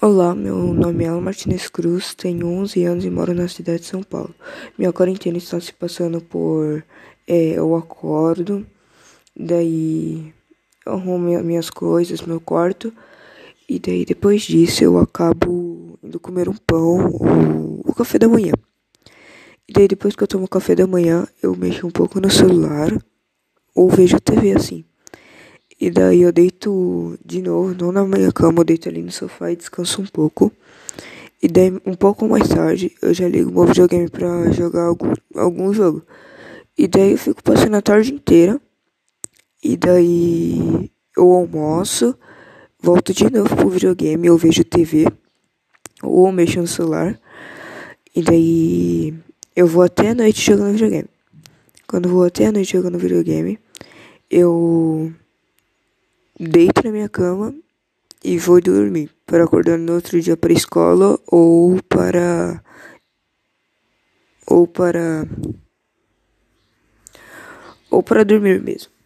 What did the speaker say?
Olá, meu nome é Alan Martinez Cruz, tenho 11 anos e moro na cidade de São Paulo. Minha quarentena está se passando por. É, eu acordo, daí eu arrumo minhas coisas, meu quarto, e daí depois disso eu acabo indo comer um pão ou o café da manhã. E daí depois que eu tomo o café da manhã, eu mexo um pouco no celular ou vejo TV assim. E daí eu deito de novo, não na minha cama, eu deito ali no sofá e descanso um pouco. E daí, um pouco mais tarde, eu já ligo meu videogame pra jogar algum, algum jogo. E daí eu fico passando a tarde inteira. E daí eu almoço, volto de novo pro videogame, eu vejo TV. Ou mexo no celular. E daí eu vou até a noite jogando videogame. Quando vou até a noite jogando videogame, eu deito na minha cama e vou dormir para acordar no outro dia para a escola ou para ou para ou para dormir mesmo.